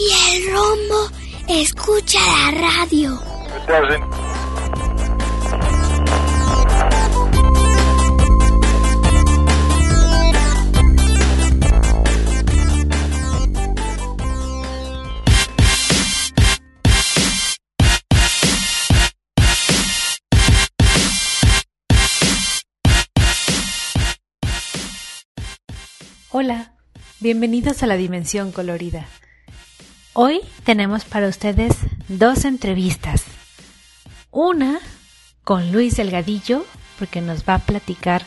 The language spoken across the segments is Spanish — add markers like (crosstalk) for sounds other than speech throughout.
Y el rombo escucha la radio. Hola, bienvenidos a la Dimensión Colorida. Hoy tenemos para ustedes dos entrevistas. Una con Luis Delgadillo, porque nos va a platicar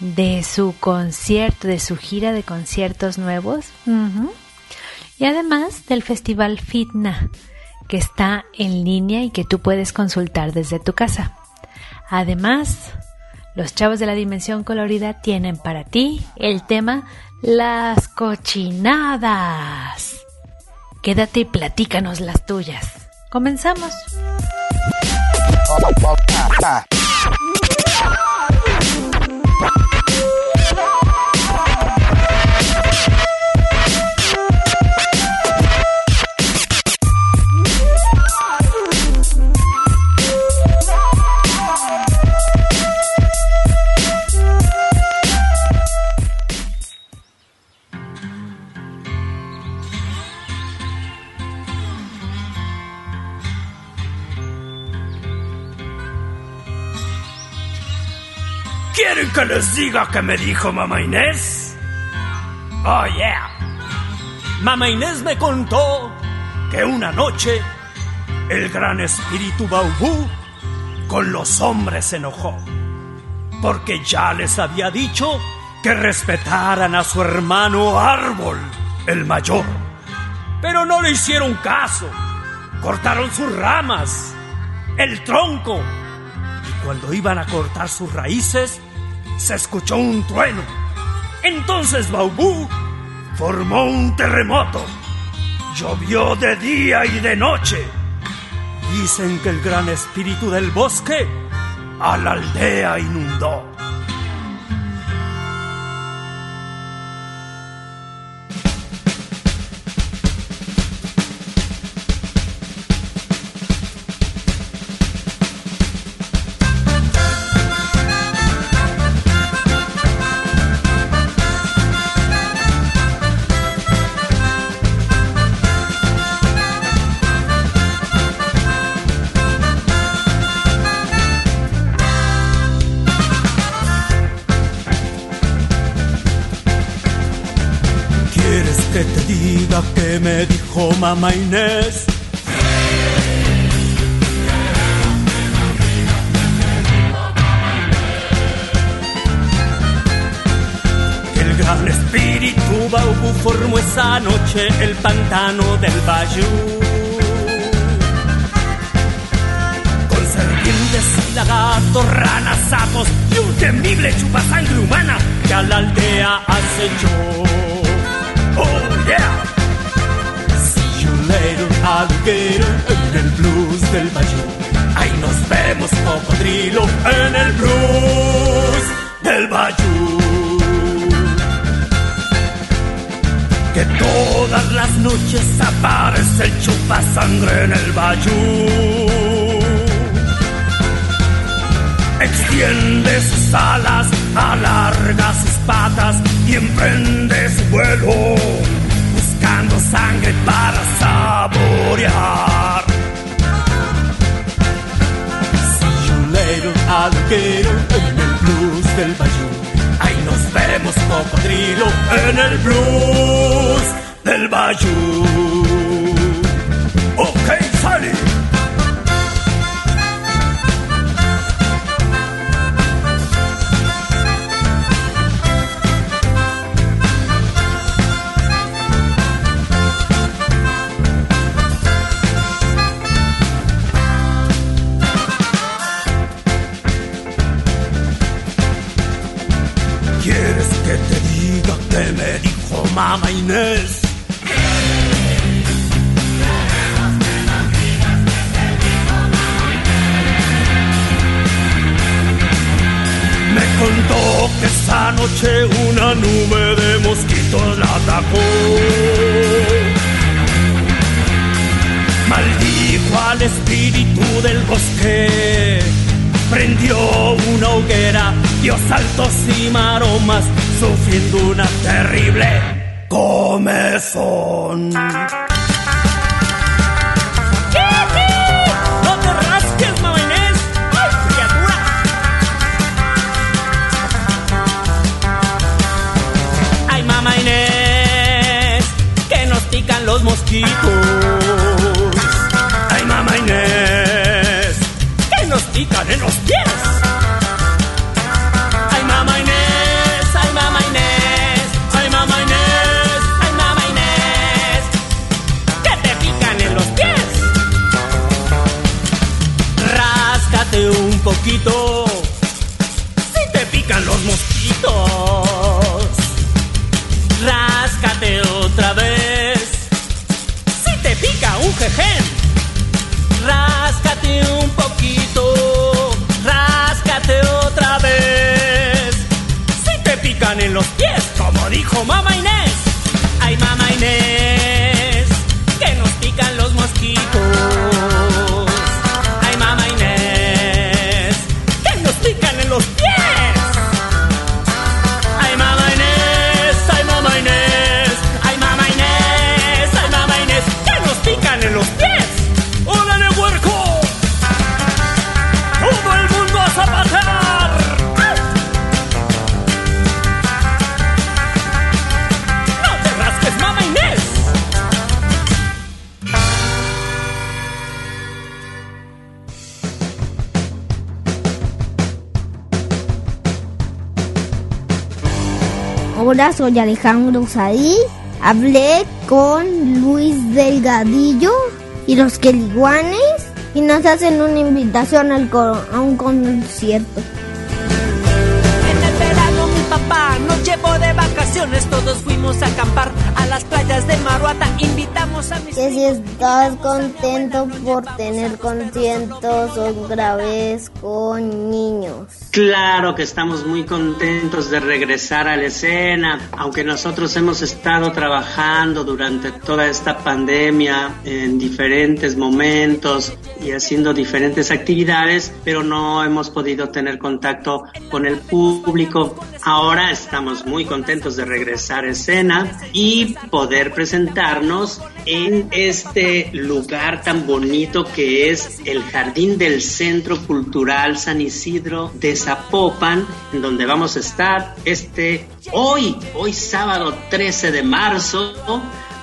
de su concierto, de su gira de conciertos nuevos. Y además del Festival Fitna, que está en línea y que tú puedes consultar desde tu casa. Además, los chavos de la Dimensión Colorida tienen para ti el tema Las cochinadas. Quédate y platícanos las tuyas. Comenzamos. Que les diga qué me dijo mamá Inés? Oh, yeah. Mamá Inés me contó que una noche el gran espíritu Baubú con los hombres se enojó. Porque ya les había dicho que respetaran a su hermano Árbol, el mayor. Pero no le hicieron caso. Cortaron sus ramas, el tronco. Y cuando iban a cortar sus raíces, se escuchó un trueno. Entonces Baubú formó un terremoto. Llovió de día y de noche. Dicen que el gran espíritu del bosque a la aldea inundó. Mamá Inés? El gran espíritu Baubú formó esa noche el pantano del Bayou. Con serpientes y lagartos, ranas, sapos y un temible chupasangre humana que a la aldea acechó. Oh yeah. Alligator, en el blues del Bayou. Ahí nos vemos, cocodrilo, en el blues del Bayou. Que todas las noches aparece el chupasangre en el Bayou. Extiende sus alas, alarga sus patas y emprende su vuelo, buscando sangre para saborear. See you later, alligator, en el blues del Bayou. Ahí nos vemos, cocodrilo, en el blues del Bayou. Ok, Sally. Jején. Ráscate un poquito. Ráscate otra vez. Si te pican en los pies, como dijo mamá Inés. Ay, mamá Inés, Hola, soy Alejandro Saí. Hablé con Luis Delgadillo y los Queliguanes y nos hacen una invitación al a un concierto. En el verano mi papá nos llevó de vacaciones, todos fuimos a acampar a las playas de Maruata, invitamos a mis Que si estás contento por tener conciertos otra vez con niños. Claro que estamos muy contentos de regresar a la escena, aunque nosotros hemos estado trabajando durante toda esta pandemia en diferentes momentos y haciendo diferentes actividades, pero no hemos podido tener contacto con el público. Ahora estamos muy contentos de regresar a escena y poder presentarnos en este lugar tan bonito que es el Jardín del Centro Cultural San Isidro de Zapopan, en donde vamos a estar este hoy, hoy sábado 13 de marzo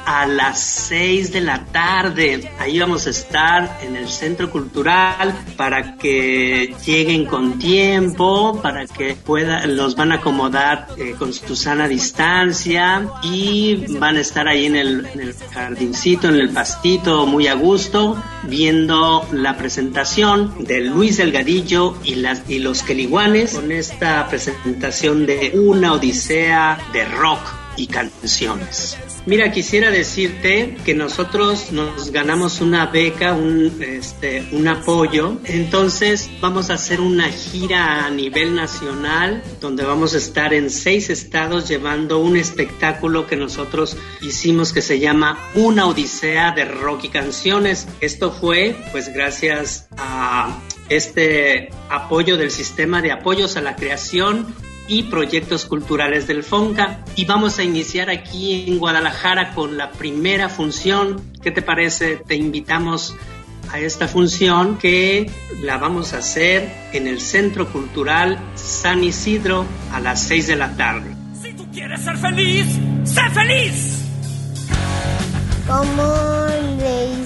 a las 6 de la tarde. Ahí vamos a estar en el Centro Cultural para que lleguen con tiempo, para que puedan, los van a acomodar eh, con su sana distancia y van a estar ahí en el, en el jardincito, en el pastito, muy a gusto, viendo la presentación de Luis Delgadillo y, las, y los Queliguanes con esta presentación de una odisea de rock y canciones. Mira, quisiera decirte que nosotros nos ganamos una beca, un, este, un apoyo. Entonces vamos a hacer una gira a nivel nacional donde vamos a estar en seis estados llevando un espectáculo que nosotros hicimos que se llama Una Odisea de Rock y Canciones. Esto fue pues gracias a este apoyo del sistema de apoyos a la creación y proyectos culturales del FONCA. Y vamos a iniciar aquí en Guadalajara con la primera función. ¿Qué te parece? Te invitamos a esta función que la vamos a hacer en el Centro Cultural San Isidro a las 6 de la tarde. Si tú quieres ser feliz, sé feliz. ¿Cómo le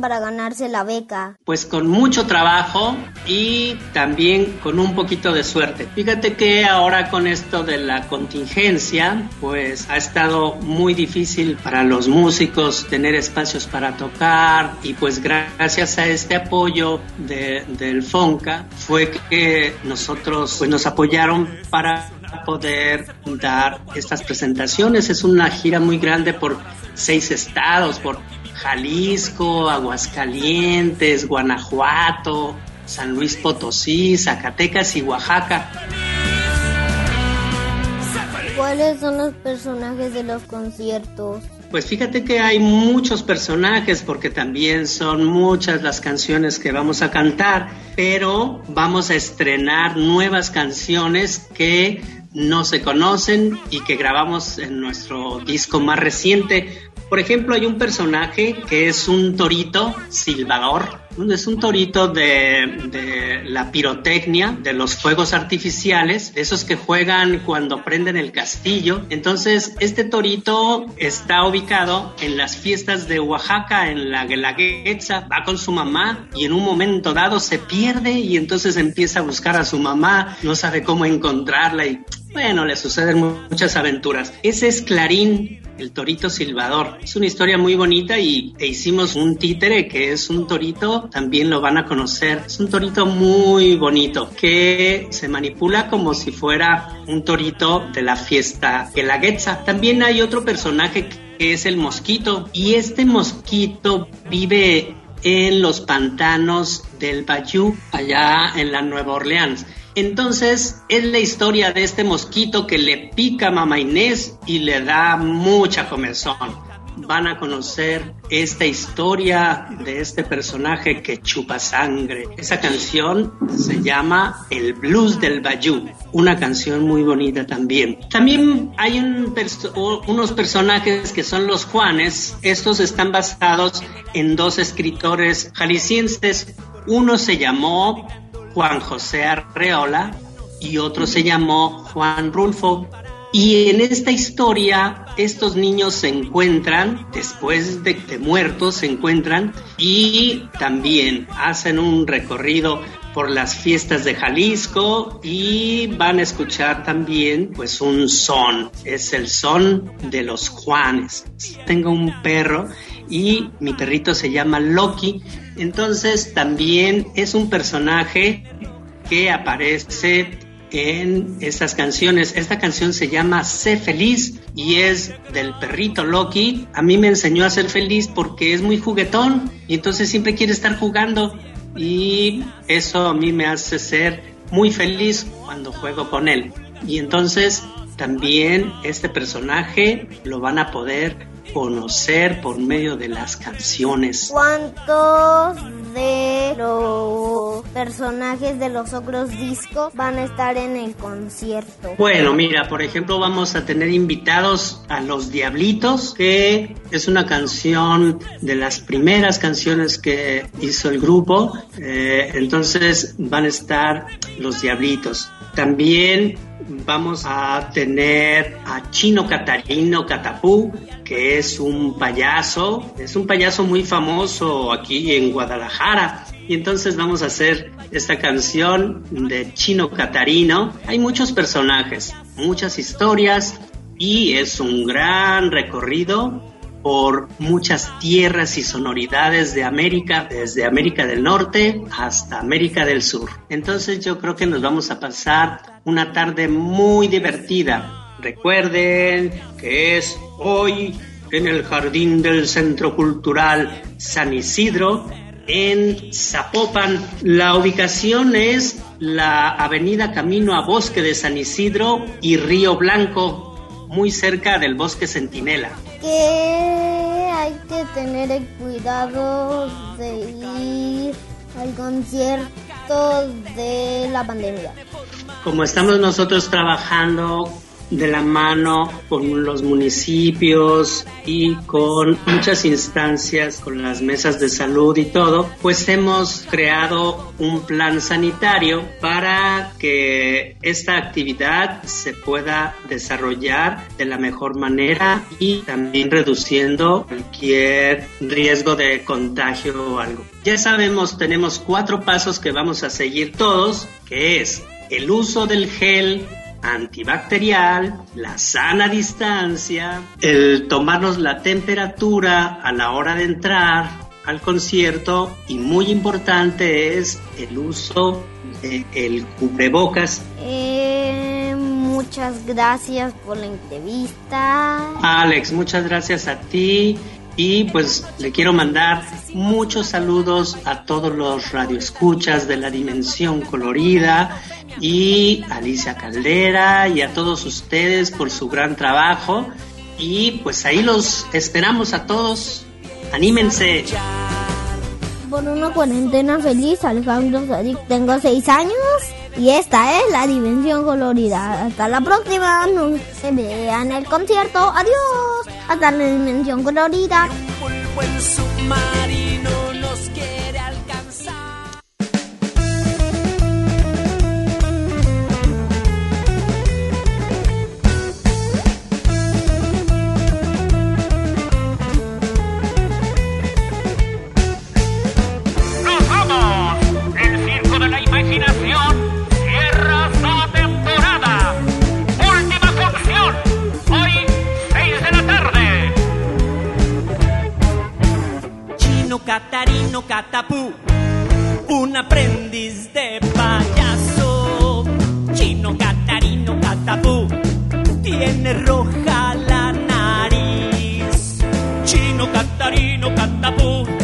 para ganarse la beca? Pues con mucho trabajo y también con un poquito de suerte. Fíjate que ahora con esto de la contingencia, pues ha estado muy difícil para los músicos tener espacios para tocar y pues gracias a este apoyo de- del FONCA fue que nosotros pues nos apoyaron para poder dar estas presentaciones. Es una gira muy grande por seis estados, por Jalisco, Aguascalientes, Guanajuato, San Luis Potosí, Zacatecas y Oaxaca. ¿Cuáles son los personajes de los conciertos? Pues fíjate que hay muchos personajes porque también son muchas las canciones que vamos a cantar, pero vamos a estrenar nuevas canciones que no se conocen y que grabamos en nuestro disco más reciente. Por ejemplo, hay un personaje que es un torito silbador, es un torito de, la pirotecnia, de los fuegos artificiales, de esos que juegan cuando prenden el castillo. Entonces, este torito está ubicado en las fiestas de Oaxaca, en la Guelaguetza, va con su mamá y en un momento dado se pierde y entonces empieza a buscar a su mamá, no sabe cómo encontrarla y bueno, le suceden muchas aventuras. Ese es Clarín, el torito silbador. Es una historia muy bonita y e hicimos un títere que es un torito, también lo van a conocer. Es un torito muy bonito que se manipula como si fuera un torito de la fiesta de la Guelaguetza. También hay otro personaje que es el mosquito y este mosquito vive en los pantanos del Bayou, allá en la Nueva Orleans. Entonces es la historia de este mosquito que le pica a mamá Inés y le da mucha comezón. Van a conocer esta historia de este personaje que chupa sangre. Esa canción se llama El Blues del Bayou, una canción muy bonita también. También hay unos personajes que son los Juanes. Estos están basados en dos escritores jaliscienses. Uno se llamó Juan José Arreola y otro se llamó Juan Rulfo. Y en esta historia estos niños se encuentran, después de, muertos se encuentran y también hacen un recorrido por las fiestas de Jalisco y van a escuchar también pues un son, es el son de los Juanes. Tengo un perro y mi perrito se llama Loki, entonces también es un personaje que aparece en estas canciones. Esta canción se llama Sé feliz y es del perrito Loki. A mí me enseñó a ser feliz porque es muy juguetón y entonces siempre quiere estar jugando y eso a mí me hace ser muy feliz cuando juego con él. Y entonces también este personaje lo van a poder conocer por medio de las canciones. ¿Cuántos de los personajes de los otros discos van a estar en el concierto? Bueno, mira, por ejemplo, vamos a tener invitados a Los Diablitos, que es una canción de las primeras canciones que hizo el grupo. Eh, entonces van a estar Los Diablitos. También vamos a tener a Chino Catarino Catapú, que es un payaso, es un payaso muy famoso aquí en Guadalajara. Y entonces vamos a hacer esta canción de Chino Catarino. Hay muchos personajes, muchas historias y es un gran recorrido por muchas tierras y sonoridades de América, desde América del Norte hasta América del Sur. Entonces yo creo que nos vamos a pasar una tarde muy divertida. Recuerden que es hoy en el jardín del Centro Cultural San Isidro, en Zapopan. La ubicación es la avenida Camino a Bosque de San Isidro y Río Blanco, muy cerca del Bosque Centinela que hay que tener el cuidado de ir al concierto de la pandemia. Como estamos nosotros trabajando de la mano con los municipios y con muchas instancias, con las mesas de salud y todo, pues hemos creado un plan sanitario para que esta actividad se pueda desarrollar de la mejor manera y también reduciendo cualquier riesgo de contagio o algo. Ya sabemos, tenemos cuatro pasos que vamos a seguir todos, que es el uso del gel antibacterial, la sana distancia, el tomarnos la temperatura a la hora de entrar al concierto y muy importante es el uso del de cubrebocas. Eh, muchas gracias por la entrevista. Alex, muchas gracias a ti y pues le quiero mandar muchos saludos a todos los radioescuchas de la Dimensión Colorida y a Alicia Caldera y a todos ustedes por su gran trabajo. Y pues ahí los esperamos a todos. Anímense. Por una cuarentena feliz, Alejandro tengo seis años y esta es la dimensión colorida. Hasta la próxima. No se vean el concierto. Adiós. Hasta la dimensión colorida. un aprendiz de payaso. Chino catarino catapú, tiene roja la nariz. Chino catarino catapú.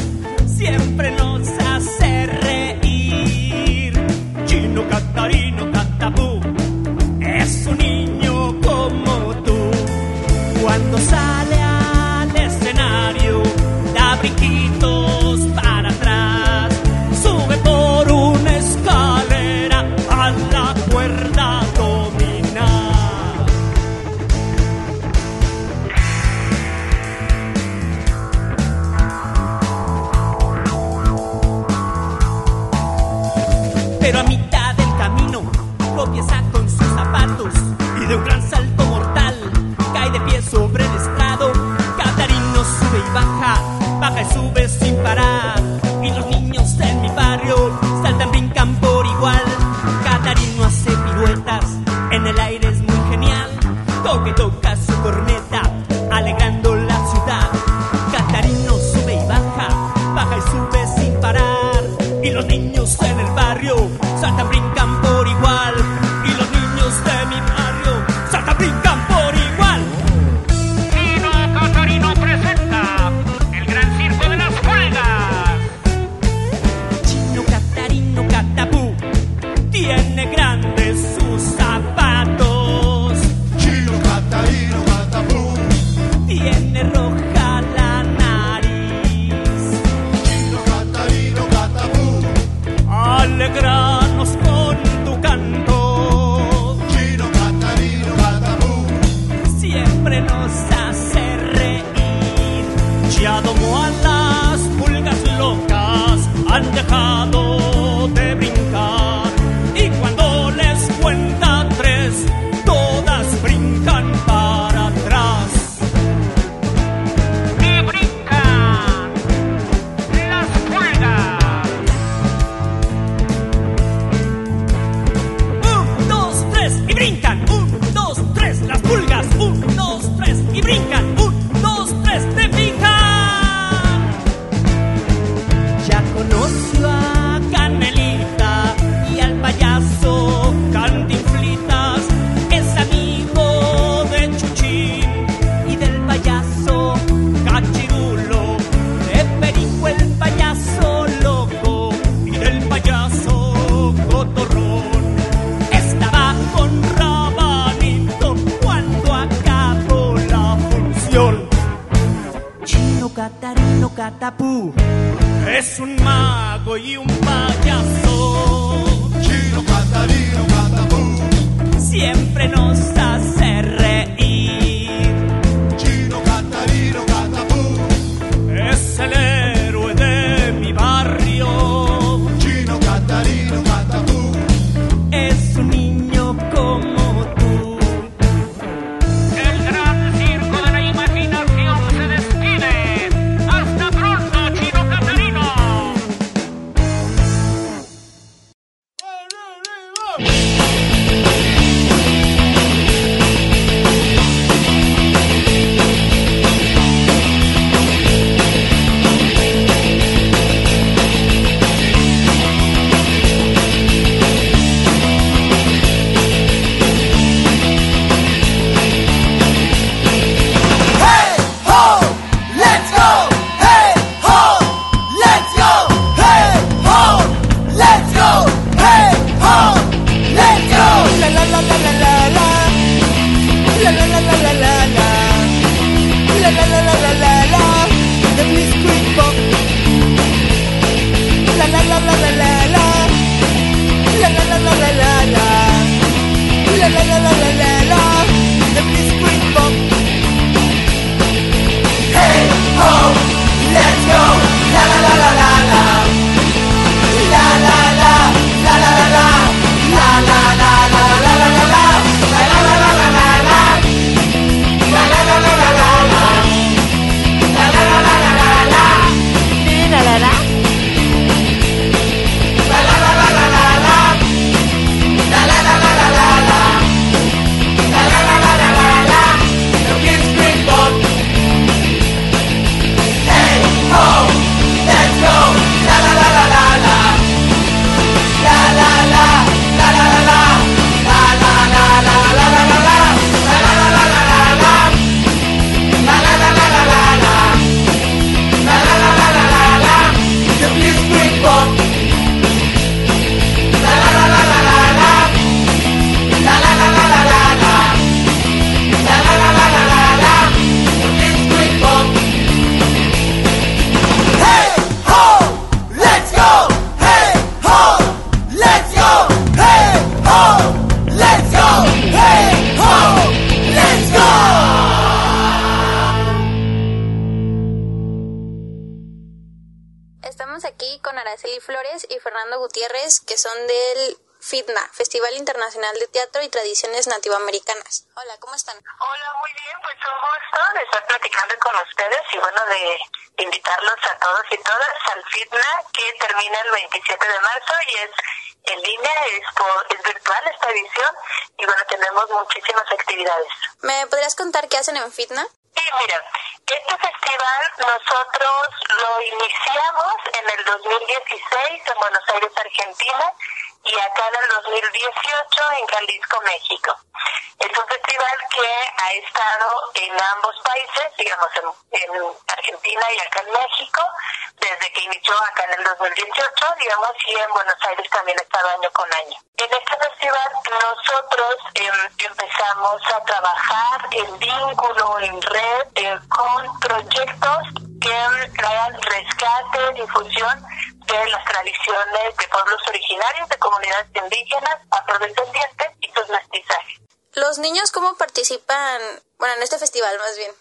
Tradiciones Nativoamericanas. Hola, ¿cómo están? Hola, muy bien, pues un gusto de estar platicando con ustedes y bueno, de invitarlos a todos y todas al FITNA que termina el 27 de marzo y es en línea, es, por, es virtual esta edición y bueno, tenemos muchísimas actividades. ¿Me podrías contar qué hacen en FITNA? Sí, mira, este festival nosotros lo iniciamos en el 2016 en Buenos Aires, Argentina, y acá en el 2018 en Jalisco, México. Es un festival que ha estado en ambos países, digamos en, en, Argentina y acá en México, desde que inició acá en el 2018, digamos, y en Buenos Aires también ha estado año con año. En este festival nosotros eh, empezamos a trabajar en vínculo, en red, eh, con proyectos que traen rescate, difusión de las tradiciones de pueblos originarios, de comunidades indígenas, afrodescendientes y sus mestizajes. ¿Los niños cómo participan, bueno, en este festival más bien?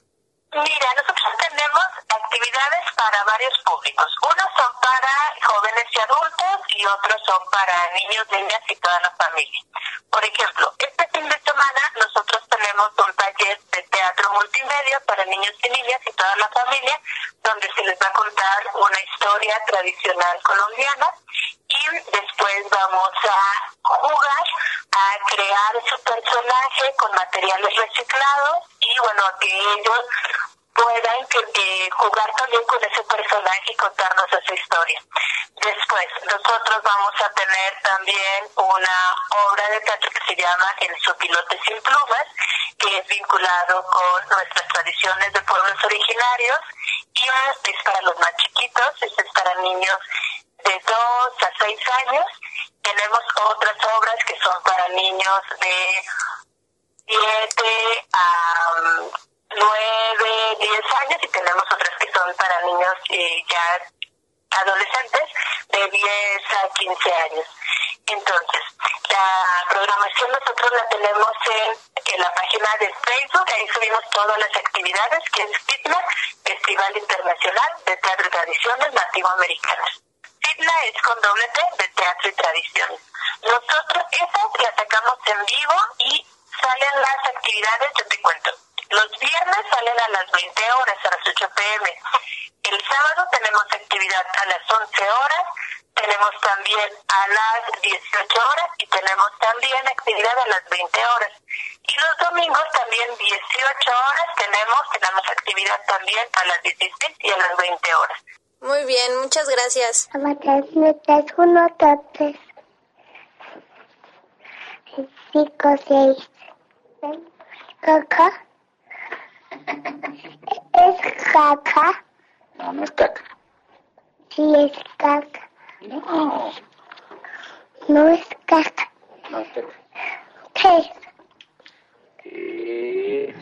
Mira, nosotros tenemos actividades para varios públicos. Unos son para jóvenes y adultos y otros son para niños, niñas y toda la familia. Por ejemplo, este fin de semana nosotros tenemos un taller de teatro multimedia para niños y niñas y toda la familia, donde se les va a contar una historia tradicional colombiana y después vamos a jugar a crear su personaje con materiales reciclados y bueno, que ellos puedan que, jugar también con ese personaje y contarnos esa historia. Después, nosotros vamos a tener también una obra de teatro que se llama El Sopilote sin plumas, que es vinculado con nuestras tradiciones de pueblos originarios y es para los más chiquitos, es para niños de 2 a 6 años. Tenemos otras obras que son para niños de 7 a 9, 10 años y tenemos otras que son para niños eh, ya adolescentes de 10 a 15 años. Entonces, la programación nosotros la tenemos en, la página de Facebook, ahí subimos todas las actividades, que es FITNA, Festival Internacional de Teatro y Tradiciones Nativoamericanas. FITNA es con doble T de Teatro y Tradiciones. Nosotros esas las sacamos en vivo y salen las actividades, yo te cuento. Los viernes salen a las 20 horas, a las 8 pm. El sábado tenemos actividad a las 11 horas, tenemos también a las 18 horas y tenemos también actividad a las 20 horas. Y los domingos también 18 horas tenemos, tenemos actividad también a las 16 y a las 20 horas. Muy bien, muchas gracias. Cinco, seis. Caca. ¿Es caca? No, no es caca. Sí, es caca. No, No es caca. no es caca. ¿Qué.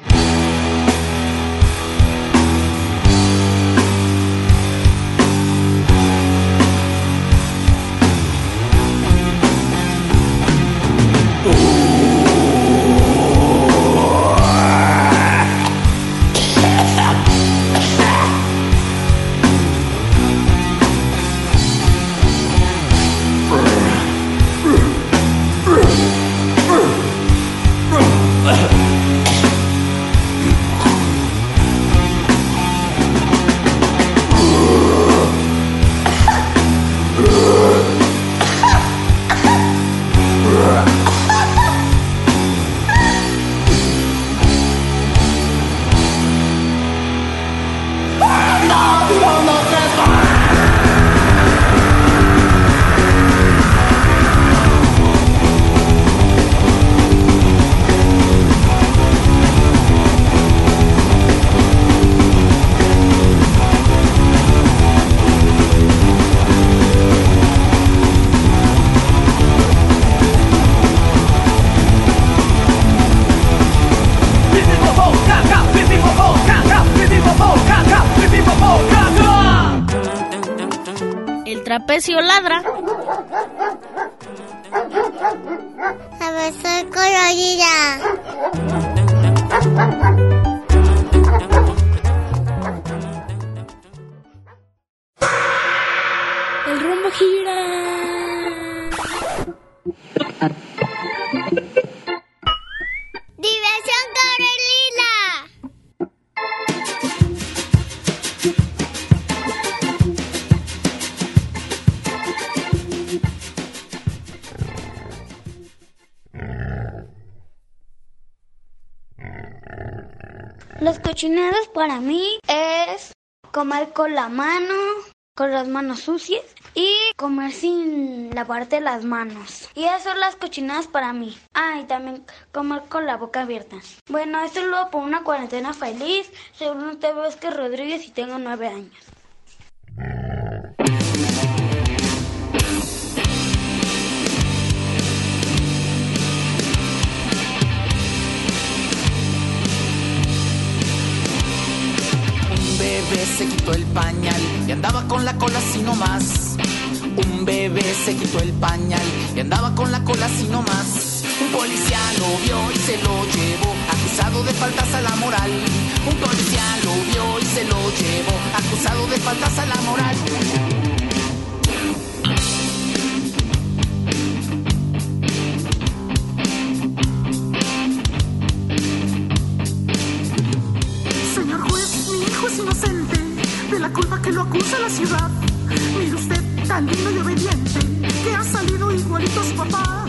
Con la mano, con las manos sucias y comer sin lavarte las manos. Y esas son las cochinadas para mí. Ah, y también comer con la boca abierta. Bueno, esto es luego por una cuarentena feliz. Según usted que Rodríguez y tengo nueve años. Bebé se quitó el pañal y andaba con la cola así nomás. Un bebé se quitó el pañal y andaba con la cola así nomás. Un policía lo vio y se lo llevó, acusado de faltas a la moral. Un policía lo vio y se lo llevó, acusado de faltas a la moral. De la culpa que lo acusa la ciudad. Mire usted, tan lindo y obediente, que ha salido igualito a su papá.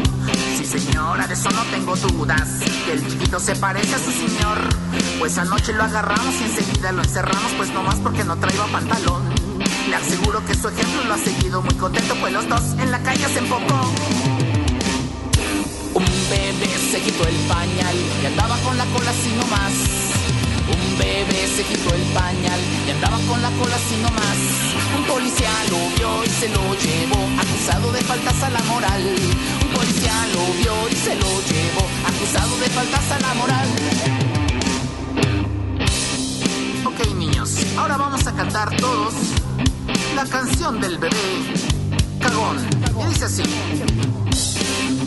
Sí, señora, de eso no tengo dudas. Que el chiquito se parece a su señor. Pues anoche lo agarramos y enseguida lo encerramos, pues nomás porque no traía pantalón. Le aseguro que su ejemplo lo ha seguido muy contento, pues los dos en la calle se enfocó. Un bebé se quitó el pañal y andaba con la cola así nomás. Un bebé se quitó el pañal y andaba con la cola así nomás. Un policía lo vio y se lo llevó, acusado de faltas a la moral. Un policía lo vio y se lo llevó, acusado de faltas a la moral. Ok, niños, ahora vamos a cantar todos la canción del bebé cagón. Y dice así.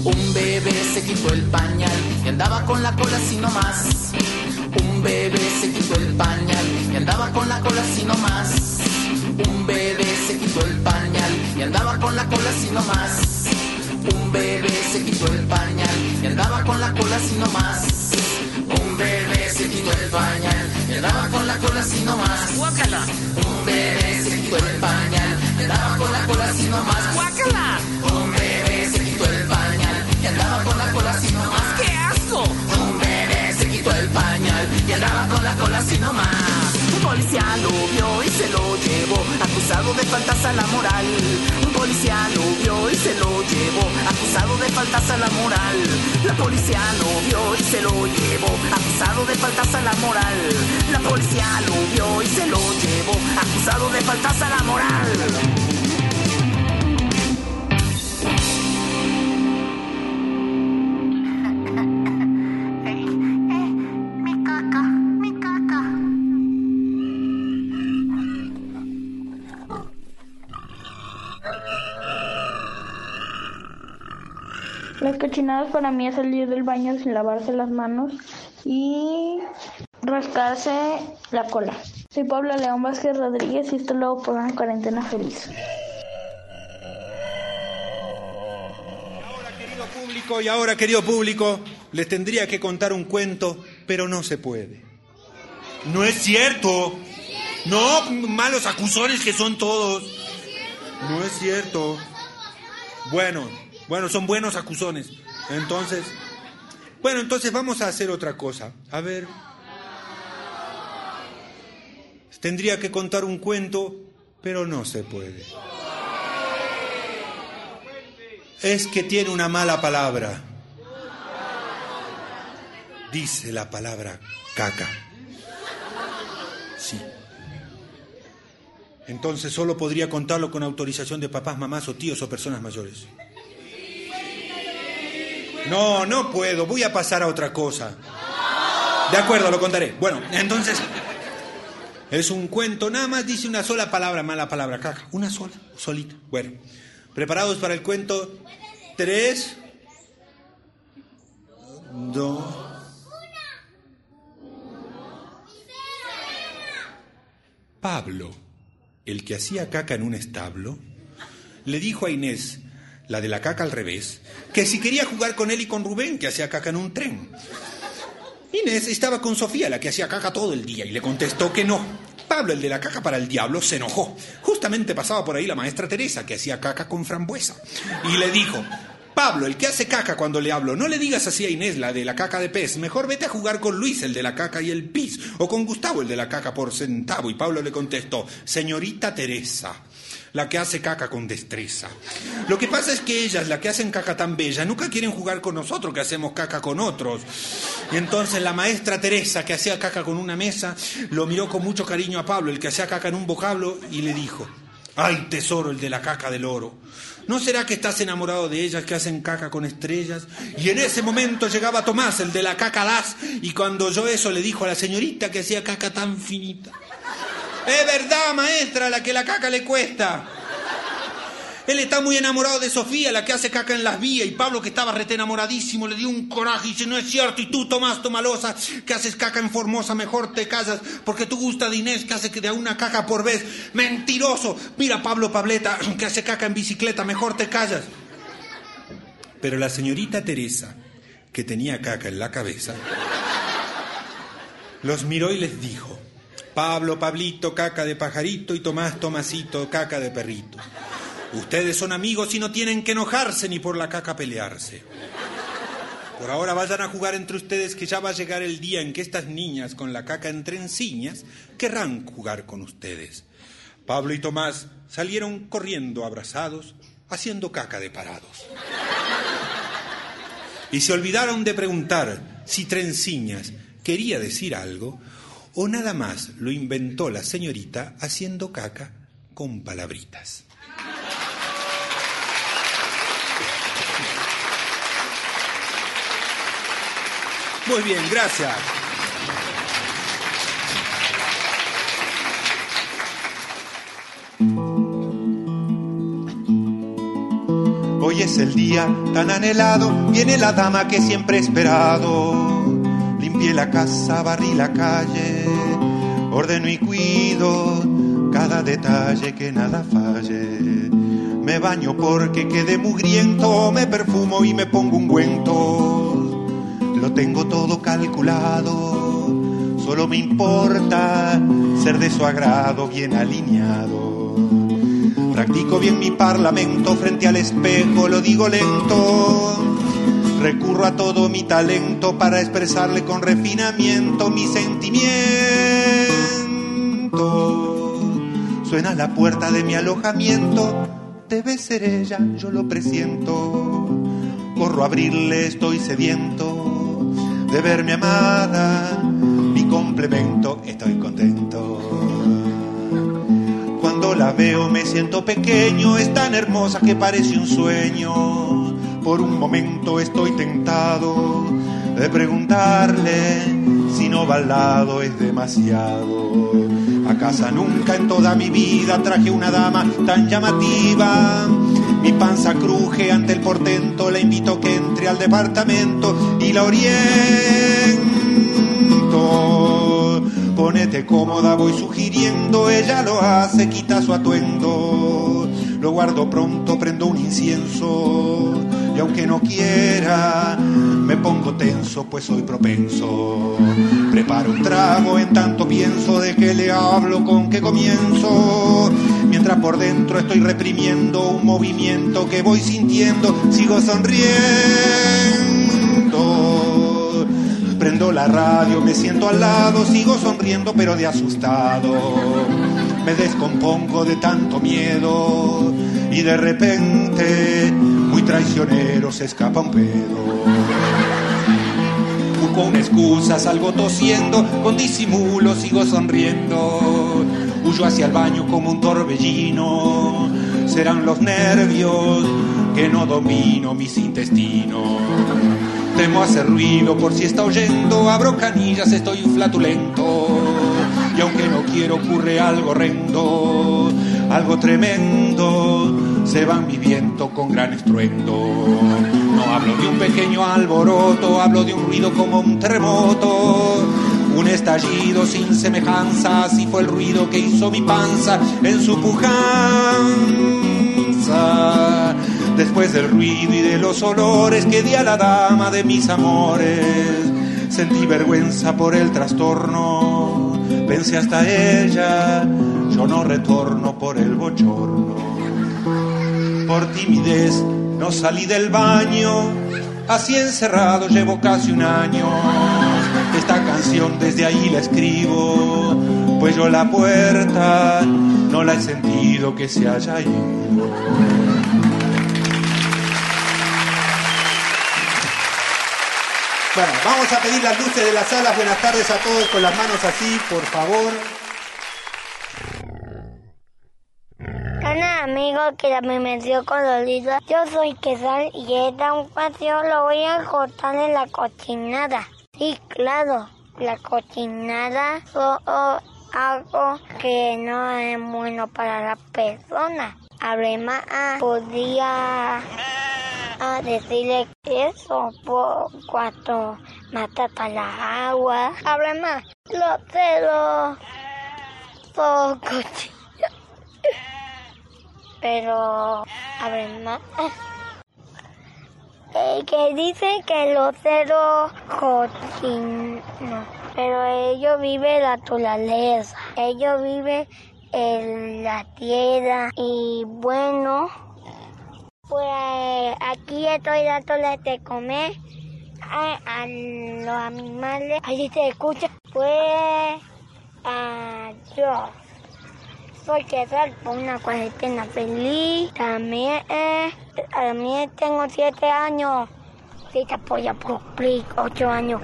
Un bebé se quitó el pañal y andaba con la cola así nomás. Un bebé se quitó el pañal y andaba con la cola así nomás. Un bebé se quitó el pañal y andaba con la cola así nomás. Un bebé se quitó el pañal y andaba con la cola así nomás. Un bebé se quitó el pañal y andaba con la cola así nomás. Un bebé se quitó el pañal y andaba con la cola así nomás. La. Un policía lo vio y se lo llevó, acusado de faltas a la moral. Un policía lo vio y se lo llevó, acusado de faltas a la moral. La policía lo vio y se lo llevó, acusado de faltas a la moral. La policía lo vio y se lo llevó, acusado de faltas a la moral. Cochinadas para mí es salir del baño sin lavarse las manos y rascarse la cola. Soy Pablo León Vázquez Rodríguez y esto luego por una cuarentena feliz. Público, y ahora, querido público, les tendría que contar un cuento, pero no se puede. No es cierto. No, malos acusones que son todos. No es cierto. Bueno, bueno, son buenos acusones. Entonces, bueno, entonces vamos a hacer otra cosa. A ver. Tendría que contar un cuento, pero no se puede. Es que tiene una mala palabra. Dice la palabra caca. Sí. Entonces solo podría contarlo con autorización de papás, mamás o tíos o personas mayores. No, no puedo. Voy a pasar a otra cosa. De acuerdo, lo contaré. Bueno, entonces es un cuento. Nada más dice una sola palabra, mala palabra, caca. Una sola, solita. Bueno, preparados para el cuento. Tres, dos. Pablo, el que hacía caca en un establo, le dijo a Inés, la de la caca al revés, que si quería jugar con él y con Rubén, que hacía caca en un tren. Inés estaba con Sofía, la que hacía caca todo el día, y le contestó que no. Pablo, el de la caca para el diablo, se enojó. Justamente pasaba por ahí la maestra Teresa, que hacía caca con frambuesa. Y le dijo, Pablo, el que hace caca cuando le hablo, no le digas así a Inés, la de la caca de pez. Mejor vete a jugar con Luis, el de la caca y el pis, o con Gustavo, el de la caca por centavo. Y Pablo le contestó, señorita Teresa, la que hace caca con destreza. Lo que pasa es que ellas, la que hacen caca tan bella, nunca quieren jugar con nosotros, que hacemos caca con otros. Y entonces la maestra Teresa, que hacía caca con una mesa, lo miró con mucho cariño a Pablo, el que hacía caca en un vocablo, y le dijo, ay tesoro, el de la caca del oro. ¿No será que estás enamorado de ellas que hacen caca con estrellas? Y en ese momento llegaba Tomás, el de la caca das, y cuando oyó eso le dijo a la señorita que hacía caca tan finita. Es verdad, maestra, la que la caca le cuesta. Él está muy enamorado de Sofía, la que hace caca en las vías, y Pablo, que estaba rete enamoradísimo, le dio un coraje y dice, no es cierto, y tú, Tomás Tomalosa, que haces caca en Formosa, mejor te callas, porque tú gusta de Inés, que hace que de una caca por vez. Mentiroso. Mira, Pablo Pableta, (clears throat) que hace caca en bicicleta, mejor te callas. Pero la señorita Teresa, que tenía caca en la cabeza, los miró y les dijo, Pablo, Pablito, caca de pajarito, y Tomás, Tomasito, caca de perrito. Ustedes son amigos y no tienen que enojarse ni por la caca pelearse. Por ahora vayan a jugar entre ustedes que ya va a llegar el día en que estas niñas con la caca entre enciñas querrán jugar con ustedes. Pablo y Tomás salieron corriendo abrazados, haciendo caca de parados. Y se olvidaron de preguntar si trenciñas quería decir algo o nada más lo inventó la señorita haciendo caca con palabritas. Muy bien, gracias. Hoy es el día tan anhelado, viene la dama que siempre he esperado. Limpié la casa, barrí la calle, ordeno y cuido cada detalle que nada falle. Me baño porque quedé mugriento, me perfumo y me pongo un cuento. Lo tengo todo calculado, solo me importa ser de su agrado, bien alineado. Practico bien mi parlamento frente al espejo, lo digo lento. Recurro a todo mi talento para expresarle con refinamiento mi sentimiento. Suena la puerta de mi alojamiento, debe ser ella, yo lo presiento. Corro a abrirle, estoy sediento de verme amada, mi complemento, estoy contento. Cuando la veo me siento pequeño, es tan hermosa que parece un sueño. Por un momento estoy tentado de preguntarle si no va al lado es demasiado. A casa nunca en toda mi vida traje una dama tan llamativa. Mi panza cruje ante el portento, la invito que entre al departamento y la oriento. Ponete cómoda, voy sugiriendo, ella lo hace, quita su atuendo. Lo guardo pronto, prendo un incienso. Y aunque no quiera, me pongo tenso, pues soy propenso. Preparo un trago, en tanto pienso de que le hablo, con qué comienzo. Mientras por dentro estoy reprimiendo un movimiento que voy sintiendo, sigo sonriendo. Prendo la radio, me siento al lado, sigo sonriendo pero de asustado. Me descompongo de tanto miedo y de repente, traicionero, se escapa un pedo. Busco una excusa, salgo tosiendo, con disimulo sigo sonriendo. Huyo hacia el baño como un torbellino, serán los nervios que no domino mis intestinos. Temo hacer ruido por si está oyendo, abro canillas, estoy flatulento. Y aunque no quiero ocurre algo horrendo, algo tremendo, se van mi viento con gran estruendo. No hablo de un pequeño alboroto, hablo de un ruido como un terremoto. Un estallido sin semejanza, así fue el ruido que hizo mi panza en su pujanza. Después del ruido y de los olores que di a la dama de mis amores, sentí vergüenza por el trastorno. Pensé hasta ella, yo no retorno por el bochorno. Por timidez No salí del baño, así encerrado llevo casi un año. Esta canción desde ahí la escribo, pues yo la puerta no la he sentido que se haya ido. Bueno, vamos a pedir las luces de las salas. Buenas tardes a todos con las manos así, por favor. Hola amigo que me metió colorida. Yo soy Quesal y esta un paseo lo voy a cortar en la cochinada. Sí, claro, la cochinada es algo que no es bueno para la persona. Además, podría a decirle eso por cuando mata para la agua. Además, los celos son cochinos. Pero, además, eh, que dicen que los ceros cochinos, pero ellos viven la naturaleza, ellos viven en la tierra y bueno, pues aquí estoy dándole de comer a, a los animales, ahí se escucha, pues adiós soy Quesal por una cuarentena feliz. También, también tengo siete años. Sí, te apoya por ocho años.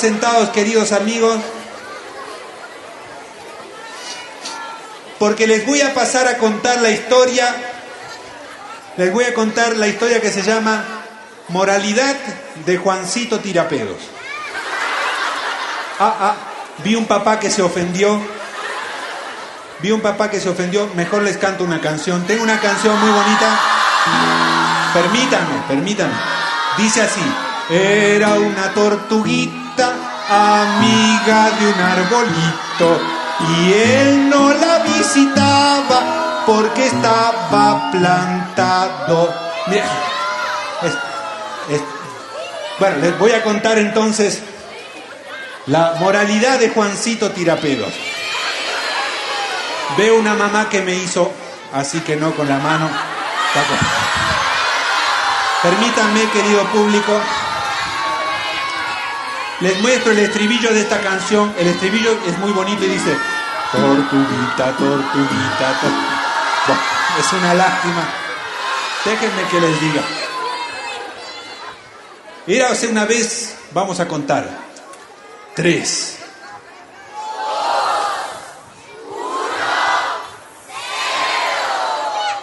Sentados, queridos amigos, porque les voy a pasar a contar la historia, les voy a contar la historia que se llama Moralidad de Juancito Tirapedos. Ah, ah, vi un papá que se ofendió, vi un papá que se ofendió, mejor les canto una canción, tengo una canción muy bonita, permítanme, permítanme, dice así. Era una tortuguita amiga de un arbolito y él no la visitaba porque estaba plantado. Mira, bueno, les voy a contar entonces la moralidad de Juancito Tirapedos. Veo una mamá que me hizo así que no con la mano. Permítanme, querido público, les muestro el estribillo de esta canción. El estribillo es muy bonito y dice, tortuguita, tortuguita, tor-". Bueno, es una lástima. Déjenme que les diga. Érase una vez, vamos a contar, tres.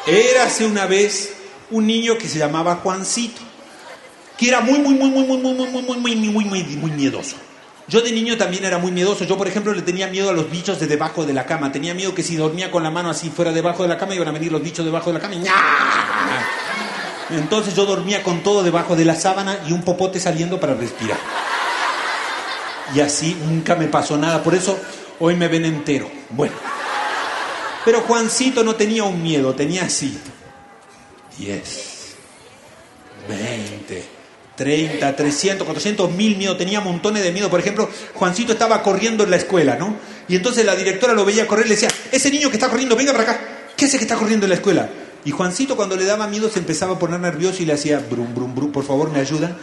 Érase una vez un niño que se llamaba Juancito, que era muy, muy, muy, muy, muy, muy, muy, muy, muy, muy, muy, muy, muy miedoso. Yo de niño también era muy miedoso. Yo, por ejemplo, le tenía miedo a los bichos de debajo de la cama. Tenía miedo que si dormía con la mano así fuera debajo de la cama, iban a venir los bichos debajo de la cama y. Entonces yo dormía con todo debajo de la sábana y un popote saliendo para respirar. Y así nunca me pasó nada. Por eso hoy me ven entero. Bueno. Pero Juancito no tenía un miedo, tenía así. 10, 20, 30, 300, 400 mil miedo. Tenía montones de miedo. Por ejemplo, Juancito estaba corriendo en la escuela, ¿no? Y entonces la directora lo veía correr y le decía, ese niño que está corriendo, venga para acá. ¿Qué hace que está corriendo en la escuela? Y Juancito cuando le daba miedo se empezaba a poner nervioso y le hacía brum, brum, brum, por favor, ¿me ayudan?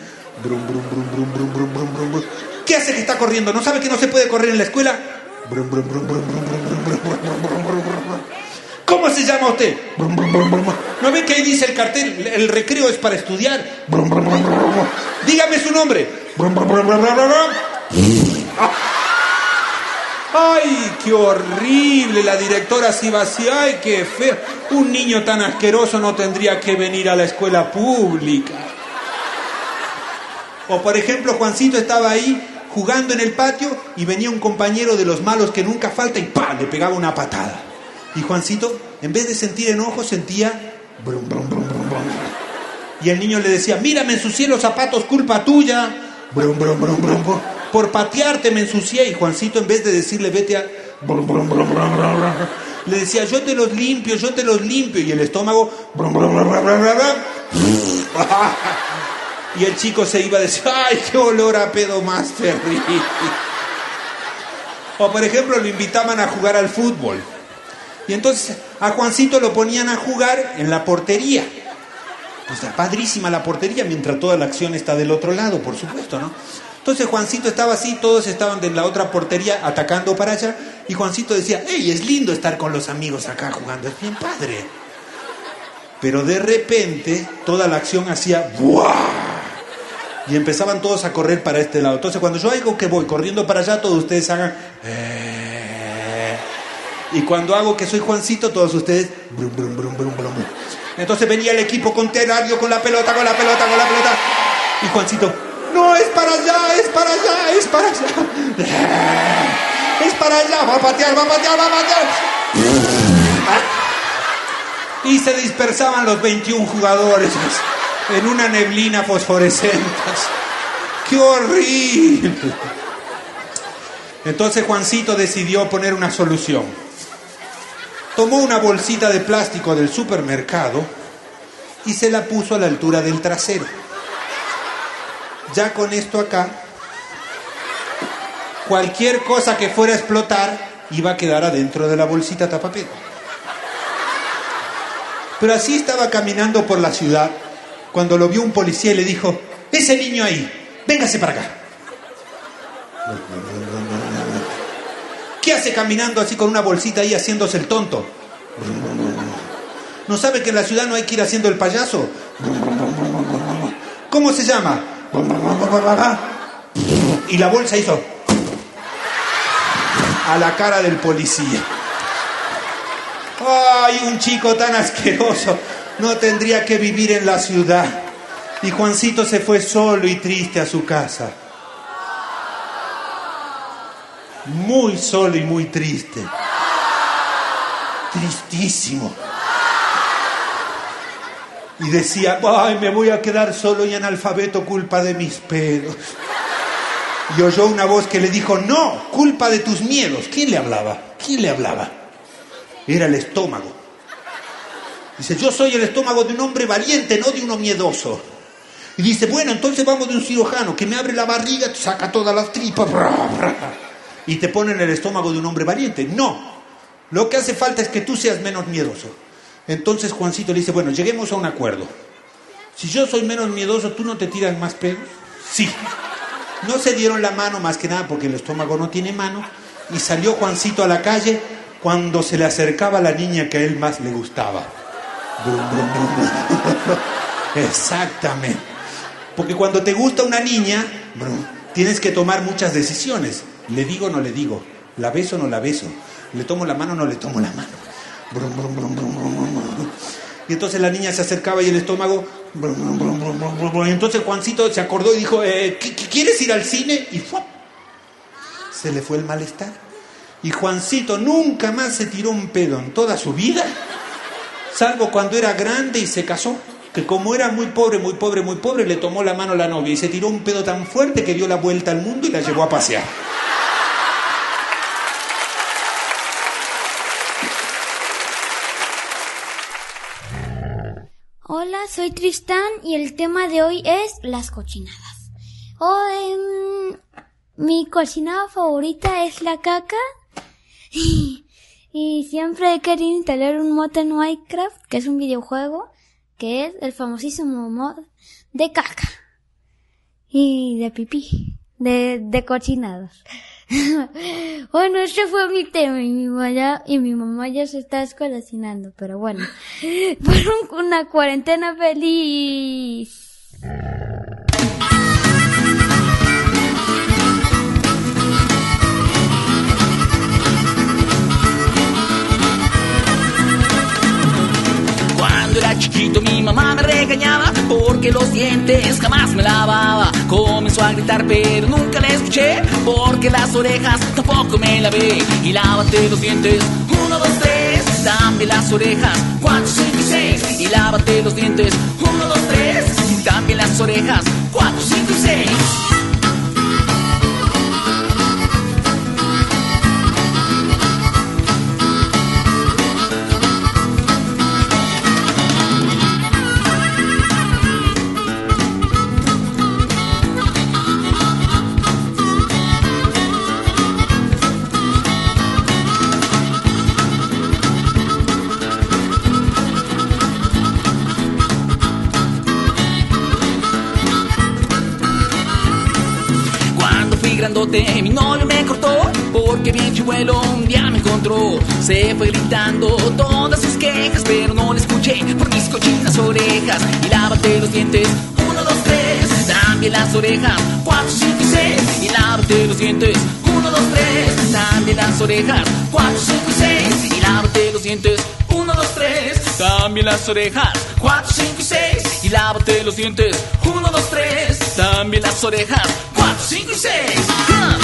Brum, brum, brum, brum, brum, brum, brum, brum, brum. ¿Qué hace que está corriendo? ¿No sabe que no se puede correr en la escuela? Brum, brum, brum, brum, brum, brum, brum, brum, brum, brum, brum, brum. ¿Cómo se llama usted? ¿No ve que ahí dice el cartel? El recreo es para estudiar. Dígame su nombre. ¡Ay, qué horrible! La directora así va así. ¡Ay, qué feo! Un niño tan asqueroso no tendría que venir a la escuela pública. O por ejemplo, Juancito estaba ahí jugando en el patio y venía un compañero de los malos que nunca falta y ¡pam! le pegaba una patada. Y Juancito, en vez de sentir enojo, sentía brum, brum, brum. Y el niño le decía, mira, me ensucié los zapatos, culpa tuya. Por patearte me ensucié. Y Juancito, en vez de decirle, vete a... le decía, yo te los limpio, yo te los limpio. Y el estómago... Y el chico se iba a decir, ¡ay, qué olor a pedo más terrible! O por ejemplo, lo invitaban a jugar al fútbol. Y entonces a Juancito lo ponían a jugar en la portería. Pues está padrísima la portería, mientras toda la acción está del otro lado, por supuesto, ¿no? Entonces Juancito estaba así, todos estaban de la otra portería atacando para allá, y Juancito decía, ¡Ey, es lindo estar con los amigos acá jugando, es bien padre! Pero de repente toda la acción hacía ¡buah! Y empezaban todos a correr para este lado. Entonces cuando yo hago que voy corriendo para allá, todos ustedes hagan... "Eh". Y cuando hago que soy Juancito, todos ustedes... Entonces venía el equipo contrario con la pelota, con la pelota, con la pelota. Y Juancito, no, es para allá, es para allá, es para allá. (laughs) Es para allá, va a patear, va a patear, va a patear. (laughs) Y se dispersaban los 21 jugadores (laughs) en una neblina fosforescente. ¡Qué horrible! Entonces Juancito decidió poner una solución. Tomó una bolsita de plástico del supermercado y se la puso a la altura del trasero. Ya con esto acá, cualquier cosa que fuera a explotar iba a quedar adentro de la bolsita tapapedo. Pero así estaba caminando por la ciudad cuando lo vio un policía y le dijo, ese niño ahí, véngase para acá. ¿Qué hace caminando así con una bolsita ahí haciéndose el tonto? ¿No sabe que en la ciudad no hay que ir haciendo el payaso? ¿Cómo se llama? Y la bolsa hizo a la cara del policía. ¡Ay, un chico tan asqueroso! No tendría que vivir en la ciudad. Y Juancito se fue solo y triste a su casa. Muy solo y muy triste. Tristísimo. Y decía, ay, me voy a quedar solo y analfabeto culpa de mis pedos. Y oyó una voz que le dijo, no, culpa de tus miedos. ¿Quién le hablaba? ¿Quién le hablaba? Era el estómago. Dice, yo soy el estómago de un hombre valiente, no de uno miedoso. Y dice, bueno, entonces vamos de un cirujano que me abre la barriga, saca todas las tripas bra, bra, y te pone en el estómago de un hombre valiente. No, lo que hace falta es que tú seas menos miedoso. Entonces Juancito le dice, bueno, lleguemos a un acuerdo. Si yo soy menos miedoso, ¿tú no te tiras más pedos? Sí. No se dieron la mano más que nada porque el estómago no tiene mano. Y salió Juancito a la calle cuando se le acercaba la niña que a él más le gustaba. (laughs) Exactamente. Porque cuando te gusta una niña, tienes que tomar muchas decisiones. ¿Le digo o no le digo? ¿La beso o no la beso? ¿Le tomo la mano o no le tomo la mano? Brum, brum, brum. Y entonces la niña se acercaba y el estómago... Y entonces Juancito se acordó y dijo, eh, ¿qu- qu- ¿quieres ir al cine? Y ¡fuap! se le fue el malestar. Y Juancito nunca más se tiró un pedo en toda su vida, salvo cuando era grande y se casó. Que como era muy pobre, muy pobre, muy pobre, le tomó la mano a la novia y se tiró un pedo tan fuerte que dio la vuelta al mundo y la llevó a pasear. Hola, soy Tristán y el tema de hoy es las cochinadas. Hoy, mm, mi cochinada favorita es la caca. (laughs) Y siempre he querido instalar un mod en Minecraft, que es un videojuego, que es el famosísimo mod de caca. Y de pipí, de, de cochinados. (laughs) bueno, este fue mi tema y mi mamá y mi mamá ya se está escolacinando, pero bueno. (laughs) Fueron una cuarentena feliz. Chiquito mi mamá me regañaba porque los dientes jamás me lavaba. Comenzó a gritar pero nunca la escuché porque las orejas tampoco me lavé. Y lávate los dientes, uno, dos, tres. También las orejas, cuatro, cinco y seis. Y lávate los dientes, uno, dos, tres. También las orejas, cuatro, cinco y seis. Mi novio me cortó porque bien chivuelo un día me encontró. Se fue gritando todas sus quejas, pero no le escuché por mis cochinas orejas. Y lávate los dientes, uno, dos, tres. También las orejas, cuatro, cinco y seis. Y lávate los dientes, uno, dos, tres. También las orejas, cuatro, cinco y seis. Y lávate los dientes, uno, dos, tres. También las orejas, cuatro, cinco y seis. Y lávate los dientes, uno, dos, tres. También las orejas, cuatro, cinco y seis. ¡Ja!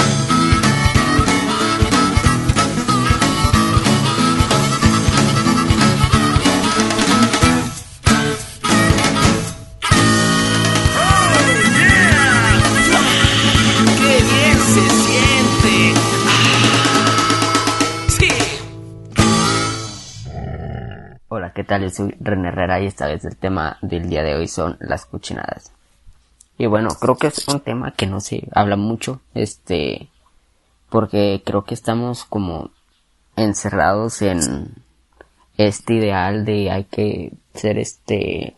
¡Qué bien se siente! ¡Sí! Hola, ¿qué tal? Yo soy René Herrera y esta vez el tema del día de hoy son las cochinadas. Y bueno, creo que es un tema que no se habla mucho, este, porque creo que estamos como encerrados en este ideal de hay que ser este,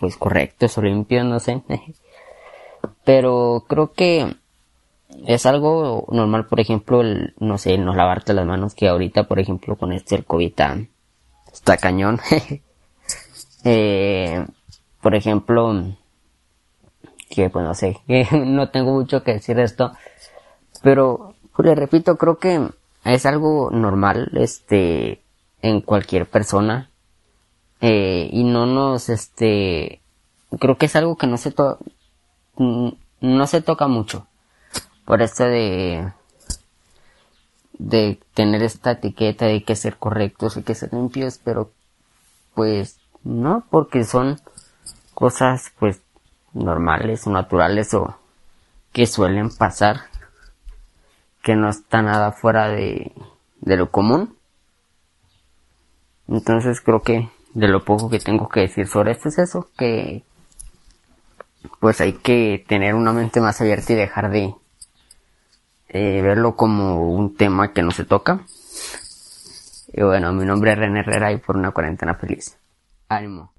pues correctos o limpios, no sé. (laughs) Pero creo que es algo normal, por ejemplo, el, no sé, el no lavarte las manos, que ahorita, por ejemplo, con este el COVID está, cañón. (laughs) eh, por ejemplo, que pues no sé, (laughs) no tengo mucho que decir de esto, pero pues, le repito, creo que es algo normal, este, en cualquier persona, eh, y no nos, este, creo que es algo que no se to no se toca mucho, por esto de, de tener esta etiqueta de que ser correctos y que ser limpios, pero pues no, porque son cosas pues normales o naturales o que suelen pasar, que no está nada fuera de, de lo común. Entonces creo que de lo poco que tengo que decir sobre esto es eso, que pues hay que tener una mente más abierta y dejar de eh, verlo como un tema que no se toca. Y bueno, mi nombre es René Herrera y por una cuarentena feliz. Ánimo.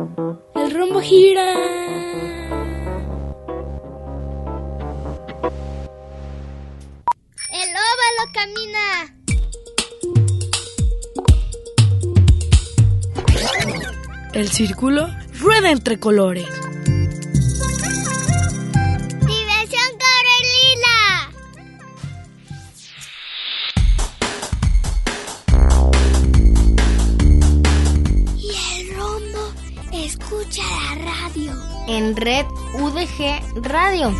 El rumbo gira. El óvalo camina. El círculo rueda entre colores. En Red UDG Radio.